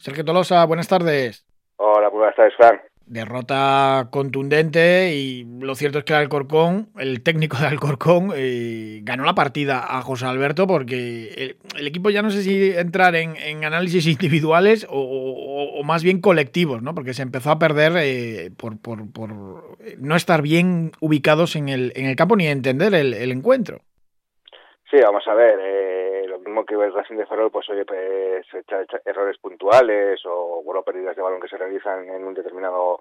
Sergio Tolosa, buenas tardes. Hola, buenas tardes, Fran. Derrota contundente y lo cierto es que el Alcorcón, el técnico de Alcorcón, eh, ganó la partida a José Alberto porque el, equipo ya no sé si entrar en, análisis individuales o, más bien colectivos, ¿no? porque se empezó a perder eh, por, no estar bien ubicados en el, en el campo ni entender el, encuentro. Sí, vamos a ver. Eh mismo que el Racing de Ferrol, pues oye, pues errores puntuales o bueno, pérdidas de balón que se realizan en un determinado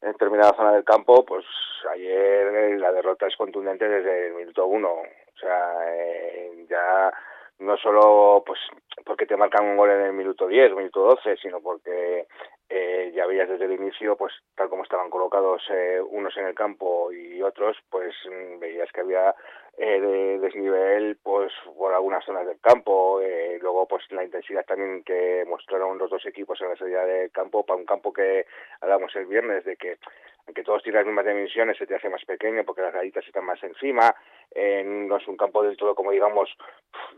en determinada zona del campo, pues ayer la derrota es contundente desde el minuto uno. O sea, eh, ya no solo pues porque te marcan un gol en el minuto 10, minuto 12, sino porque eh, ya veías desde el inicio, pues tal como estaban colocados eh, unos en el campo y otros, pues mm, veías que había eh, de desnivel pues por algunas zonas del campo eh, luego pues la intensidad también que mostraron los dos equipos en la salida del campo para un campo que hablamos el viernes de que aunque todos tienen las mismas dimensiones se te hace más pequeño porque las gallitas están más encima eh, no es un campo del todo como digamos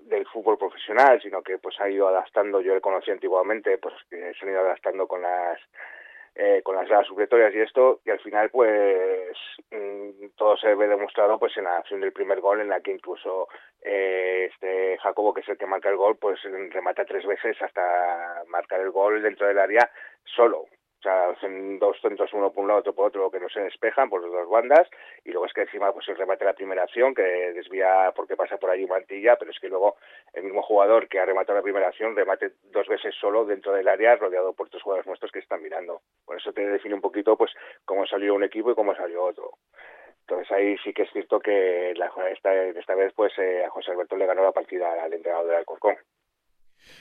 del fútbol profesional sino que pues ha ido adaptando yo lo conocí antiguamente pues que se han ido adaptando con las eh, con las gradas supletorias y esto, y al final pues mm, todo se ve demostrado pues en la acción del primer gol en la que incluso eh, este Jacobo, que es el que marca el gol, pues remata tres veces hasta marcar el gol dentro del área solo sea, hacen dos centros, uno por un lado, otro por otro, que no se despejan por las dos bandas, y luego es que encima pues el remate la primera acción, que desvía porque pasa por allí Mantilla, pero es que luego el mismo jugador que ha rematado la primera acción remate dos veces solo dentro del área, rodeado por tres jugadores nuestros que están mirando. Por eso te define un poquito pues cómo salió un equipo y cómo salió otro. Entonces ahí sí que es cierto que la, esta, esta vez pues eh, a José Alberto le ganó la partida al entrenador del Alcorcón.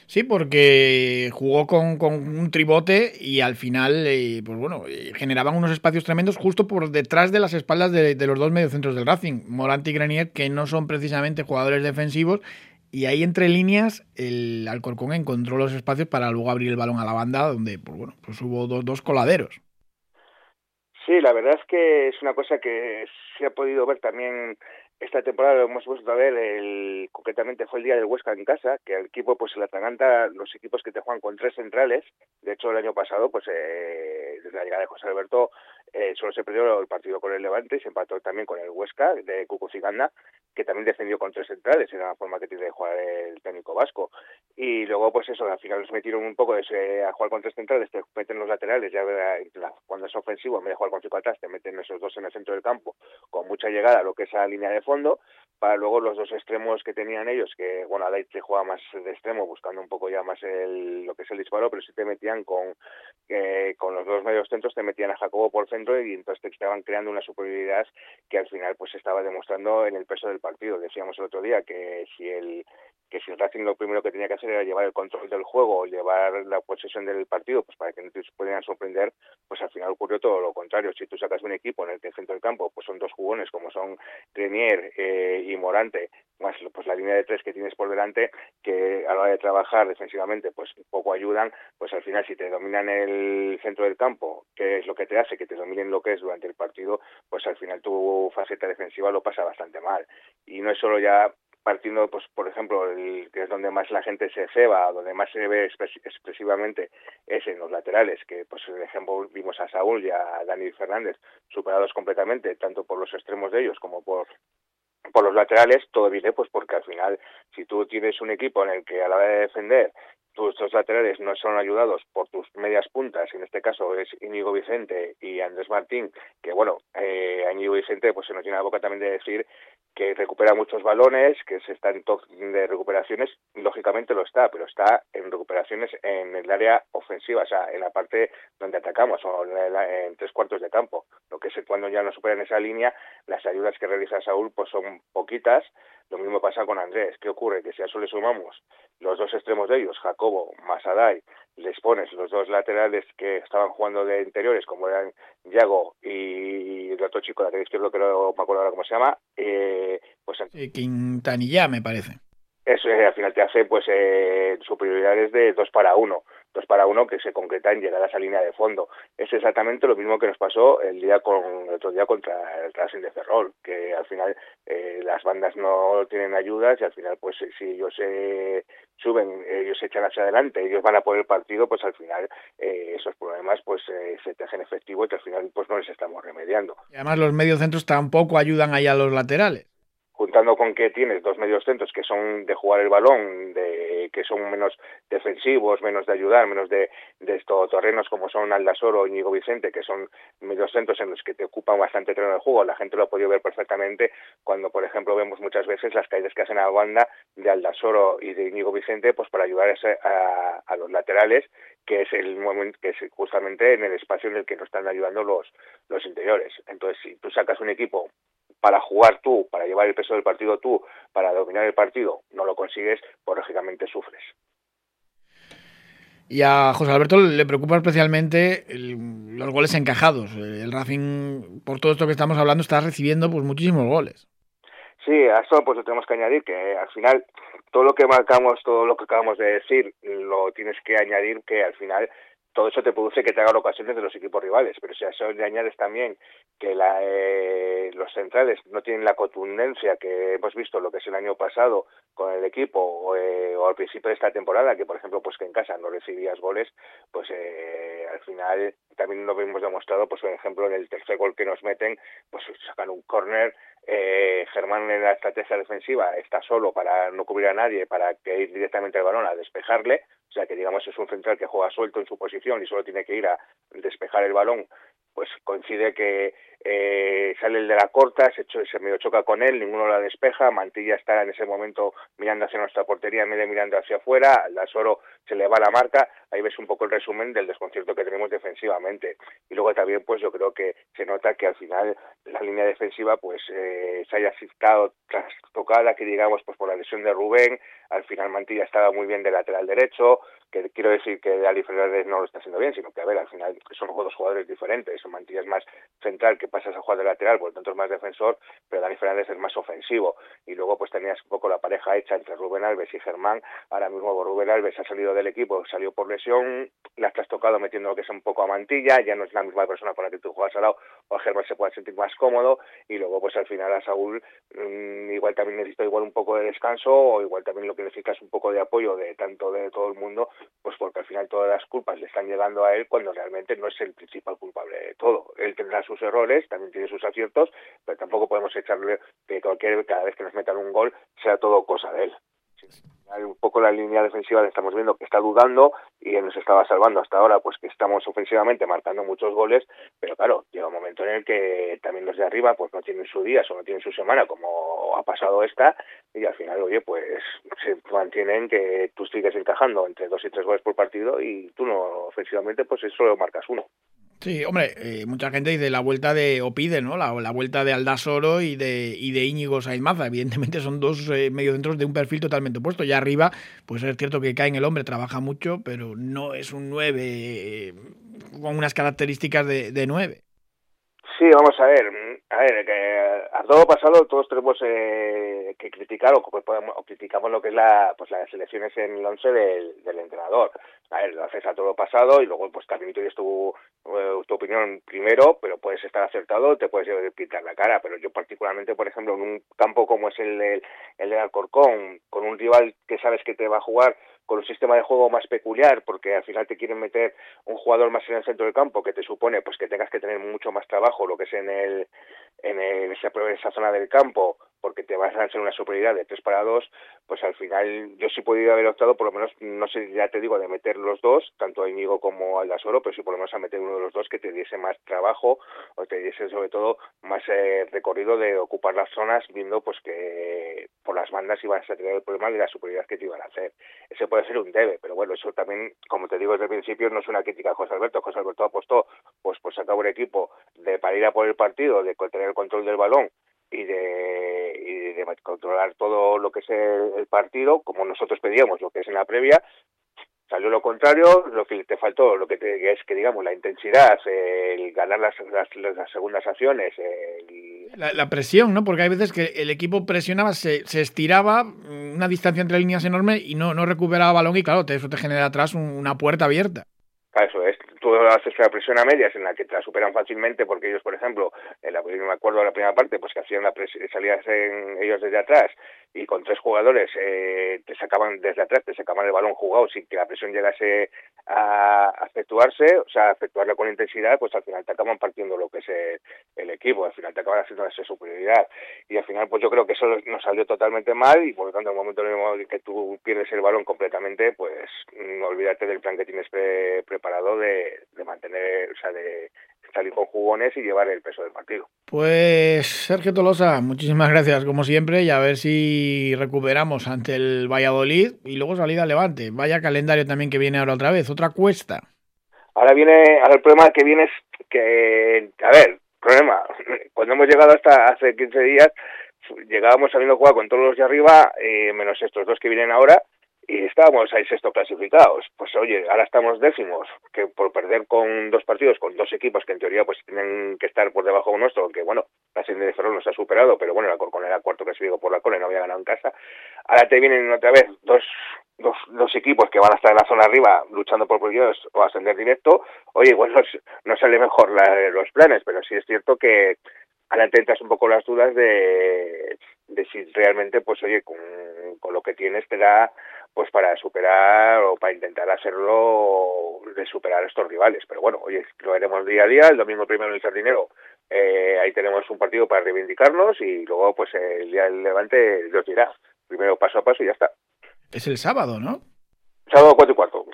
Sí, porque jugó con, un tribote y al final, eh, pues bueno, eh, generaban unos espacios tremendos justo por detrás de las espaldas de, los dos mediocentros del Racing, Morant y Grenier, que no son precisamente jugadores defensivos. Y ahí entre líneas el Alcorcón encontró los espacios para luego abrir el balón a la banda, donde pues bueno, pues hubo dos, dos coladeros. Sí, la verdad es que es una cosa que se ha podido ver también esta temporada lo hemos vuelto a ver, el, concretamente fue el día del Huesca en casa, que el equipo pues se le atraganta los equipos que te juegan con tres centrales. De hecho, el año pasado, pues eh, desde la llegada de José Alberto, eh, solo se perdió el partido con el Levante y se empató también con el Huesca de Cucuciganda, que también defendió con tres centrales, era la forma que tiene de jugar el técnico vasco. Y luego, pues eso, al final nos metieron un poco de ese, a jugar con tres centrales, te meten los laterales, ya cuando es ofensivo, en vez de jugar con cinco atrás, te meten esos dos en el centro del campo, con mucha llegada a lo que es la línea de fondo, para luego los dos extremos que tenían ellos, que bueno, Adai te juega más de extremo, buscando un poco ya más el, lo que es el disparo, pero si te metían con, eh, con los dos medios centros, te metían a Jacobo por centro y entonces te estaban creando una superioridad que al final pues estaba demostrando en el peso del partido. Decíamos el otro día que si el que si el Racing lo primero que tenía que hacer era llevar el control del juego, llevar la posesión del partido, pues para que no te pudieran sorprender, pues al final ocurrió todo lo contrario. Si tú sacas un equipo en el que el centro del campo pues son dos jugones como son Grenier eh, y Morante, más pues la línea de tres que tienes por delante, que a la hora de trabajar defensivamente pues poco ayudan, pues al final si te dominan el centro del campo, que es lo que te hace que te dominen lo que es durante el partido, pues al final tu faceta defensiva lo pasa bastante mal. Y no es solo ya partiendo, pues por ejemplo, el, que es donde más la gente se ceba, donde más se ve expresivamente es en los laterales, que pues el ejemplo vimos a Saúl y a Dani Fernández superados completamente, tanto por los extremos de ellos como por por los laterales, todo viene pues porque al final, si tú tienes un equipo en el que a la hora de defender tus dos laterales no son ayudados por tus medias puntas, en este caso es Íñigo Vicente y Andrés Martín, que bueno, eh, Íñigo Vicente pues se nos tiene la boca también de decir que recupera muchos balones, que se está en top de recuperaciones, lógicamente lo está, pero está en recuperaciones en el área ofensiva, o sea, en la parte donde atacamos, o en, tres cuartos de campo. Lo que es cuando ya no superan esa línea, las ayudas que realiza Saúl pues son poquitas, lo mismo pasa con Andrés. ¿Qué ocurre? Que si a eso le sumamos los dos extremos de ellos, Jacobo, Masadai, les pones los dos laterales que estaban jugando de interiores, como eran Yago y el otro chico, lateral izquierdo, que no me acuerdo ahora cómo se llama, eh, pues... Quintanilla, me parece. Eso eh, al final te hace pues eh, superioridades de dos para uno. Dos para uno que se concreta en llegar a esa línea de fondo. Es exactamente lo mismo que nos pasó el día con el otro día contra el Racing de Ferrol, que al final eh, las bandas no tienen ayudas y al final pues si ellos se suben, ellos se echan hacia adelante, ellos van a por el partido, pues al final eh, esos problemas pues eh, se te hacen efectivo y al final pues no les estamos remediando. Y además los mediocentros tampoco ayudan ahí a los laterales juntando con que tienes dos medios centros que son de jugar el balón, de que son menos defensivos, menos de ayudar, menos de, de estos terrenos como son Aldasoro y Ñigo Vicente, que son medios centros en los que te ocupan bastante terreno de juego. La gente lo ha podido ver perfectamente cuando, por ejemplo, vemos muchas veces las caídas que hacen a la banda de Aldasoro y de Ñigo Vicente, pues para ayudar a, a, los laterales, que es el momento, que es justamente en el espacio en el que nos están ayudando los, los interiores. Entonces, si tú sacas un equipo para jugar tú, para llevar el peso del partido tú, para dominar el partido, no lo consigues, pues lógicamente sufres. Y a José Alberto le preocupa especialmente los goles encajados. El Racing, por todo esto que estamos hablando, está recibiendo pues muchísimos goles. Sí, a eso pues tenemos que añadir que al final todo lo que marcamos, todo lo que acabamos de decir, lo tienes que añadir que al final todo eso te produce que te hagan ocasiones de los equipos rivales, pero si a eso le añades también que la, eh, los centrales no tienen la contundencia que hemos visto lo que es el año pasado con el equipo o, eh, o al principio de esta temporada, que por ejemplo pues que en casa no recibías goles, pues eh, al final también lo hemos demostrado, pues por ejemplo en el tercer gol que nos meten, pues sacan un córner, eh, Germán en la estrategia defensiva está solo para no cubrir a nadie, para que ir directamente al balón a despejarle, o sea que digamos es un central que juega suelto en su posición y solo tiene que ir a despejar el balón, pues coincide que eh, sale el de la corta, se, se medio choca con él, ninguno la despeja, Mantilla está en ese momento mirando hacia nuestra portería de mirando hacia afuera, Soro se le va la marca, ahí ves un poco el resumen del desconcierto que tenemos defensivamente. Y luego también pues yo creo que se nota que al final la línea defensiva pues eh, se haya tras tocada, que digamos pues por la lesión de Rubén, al final Mantilla estaba muy bien de lateral derecho, que quiero decir que Ali Fernández no lo está haciendo bien, sino que a ver, al final son dos jugadores diferentes, Mantilla es más central que pasas a jugar de lateral, por lo tanto es más defensor, pero Dani Fernández es más ofensivo. Y luego pues tenías un poco la pareja hecha entre Rubén Alves y Germán. Ahora mismo Rubén Alves ha salido del equipo, salió por lesión, la has tocado metiendo lo que es un poco a mantilla, ya no es la misma persona con la que tú juegas al lado, o a Germán se puede sentir más cómodo, y luego pues al final a Saúl mmm, igual también necesita igual un poco de descanso, o igual también lo que necesita es un poco de apoyo de tanto de todo el mundo, pues porque al final todas las culpas le están llegando a él cuando realmente no es el principal culpable de todo. Él tendrá sus errores, también tiene sus aciertos, pero tampoco podemos echarle que cualquier, cada vez que nos metan un gol sea todo cosa de él. Un poco la línea defensiva le estamos viendo que está dudando y nos estaba salvando hasta ahora, pues que estamos ofensivamente marcando muchos goles, pero claro, llega un momento en el que también los de arriba pues no tienen su día o no tienen su semana como ha pasado esta y al final, oye, pues se mantienen que tú sigues encajando entre dos y tres goles por partido y tú no ofensivamente pues solo marcas uno. Sí, hombre, eh, mucha gente dice la vuelta de, o ¿no? La, la vuelta de Aldasoro y de, y de Íñigo Saizmaza. Evidentemente son dos eh, mediocentros de un perfil totalmente opuesto. Ya arriba, pues es cierto que cae en el hombre, trabaja mucho, pero no es un 9 eh, con unas características de, de 9. Sí, vamos a ver. A ver, que a todo pasado todos tenemos eh, que criticar o, o criticamos lo que es la, pues las elecciones en el 11 del, del entrenador. A ver, lo haces a todo pasado y luego pues también tienes tu, eh, tu opinión primero, pero puedes estar acertado, te puedes pintar la cara. Pero yo particularmente, por ejemplo, en un campo como es el, el, el de Alcorcón, con un rival que sabes que te va a jugar con un sistema de juego más peculiar, porque al final te quieren meter un jugador más en el centro del campo, que te supone pues que tengas que tener mucho más trabajo, lo que es en el en, el, esa, esa zona del campo, porque te vas a hacer una superioridad de 3 para 2, pues al final yo sí podría haber optado, por lo menos, no sé, ya te digo, de meter los dos, tanto a Íñigo como al Dasoro, pero sí por lo menos a meter uno de los dos que te diese más trabajo o te diese sobre todo más eh, recorrido de ocupar las zonas, viendo pues que por las bandas ibas a tener el problema de la superioridad que te iban a hacer. Ese puede ser un debe, pero bueno, eso también, como te digo desde el principio, no es una crítica a José Alberto. José Alberto apostó pues, pues sacar un equipo de para ir a por el partido, de tener el control del balón y de, y de controlar todo lo que es el, partido, como nosotros pedíamos, lo que es en la previa, salió lo contrario, lo que te faltó, lo que te, es que digamos la intensidad, el ganar las, las, las segundas acciones, el La, presión, ¿no? Porque hay veces que el equipo presionaba, se, se, estiraba, una distancia entre líneas enorme y no, no recuperaba balón y claro, eso te genera atrás una puerta abierta. Eso es, tú haces una presión a medias en la que te la superan fácilmente porque ellos, por ejemplo, en la, me acuerdo de la primera parte, pues que hacían la salías en ellos desde atrás y con tres jugadores eh, te sacaban desde atrás, te sacaban el balón jugado sin que la presión llegase a, efectuarse, o sea, a efectuarla con intensidad, pues al final te acaban partiendo lo que es el, equipo, al final te acaban haciendo esa superioridad. Y al final, pues yo creo que eso nos salió totalmente mal y por lo tanto, en el momento en que tú pierdes el balón completamente, pues no olvídate del plan que tienes preparado de, de mantener, o sea, de salir con jugones y llevar el peso del partido. Pues Sergio Tolosa, muchísimas gracias como siempre y a ver si recuperamos ante el Valladolid y luego salida al Levante. Vaya calendario también que viene ahora otra vez, otra cuesta. Ahora viene, ahora el problema que viene es que, a ver, problema, cuando hemos llegado hasta hace 15 días, llegábamos sabiendo jugar con todos los de arriba, eh, menos estos dos que vienen ahora, y estábamos ahí sexto clasificados. Pues oye, ahora estamos décimos, que por perder con dos partidos, con dos equipos que en teoría pues tienen que estar por debajo de nuestro, aunque bueno, la serie de Ferrol nos ha superado, pero bueno, la Corcón era cuarto clasificado por la y no había ganado en casa. Ahora te vienen otra vez dos, dos, dos equipos que van a estar en la zona arriba luchando por proyectos o ascender directo. Oye, igual no, no sale mejor los planes, pero sí es cierto que ahora te entras un poco las dudas de, de si realmente, pues oye, con, con lo que tienes te da pues para superar o para intentar hacerlo de superar a estos rivales. Pero bueno, oye, lo haremos día a día, el domingo primero en el Sardinero, eh, ahí tenemos un partido para reivindicarnos y luego pues el día del Levante los dirá. Primero paso a paso y ya está. Es el sábado, ¿no? Sábado cuatro y cuarto.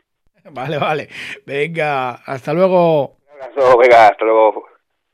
Vale, vale. Venga, hasta luego. Un abrazo, venga, hasta luego.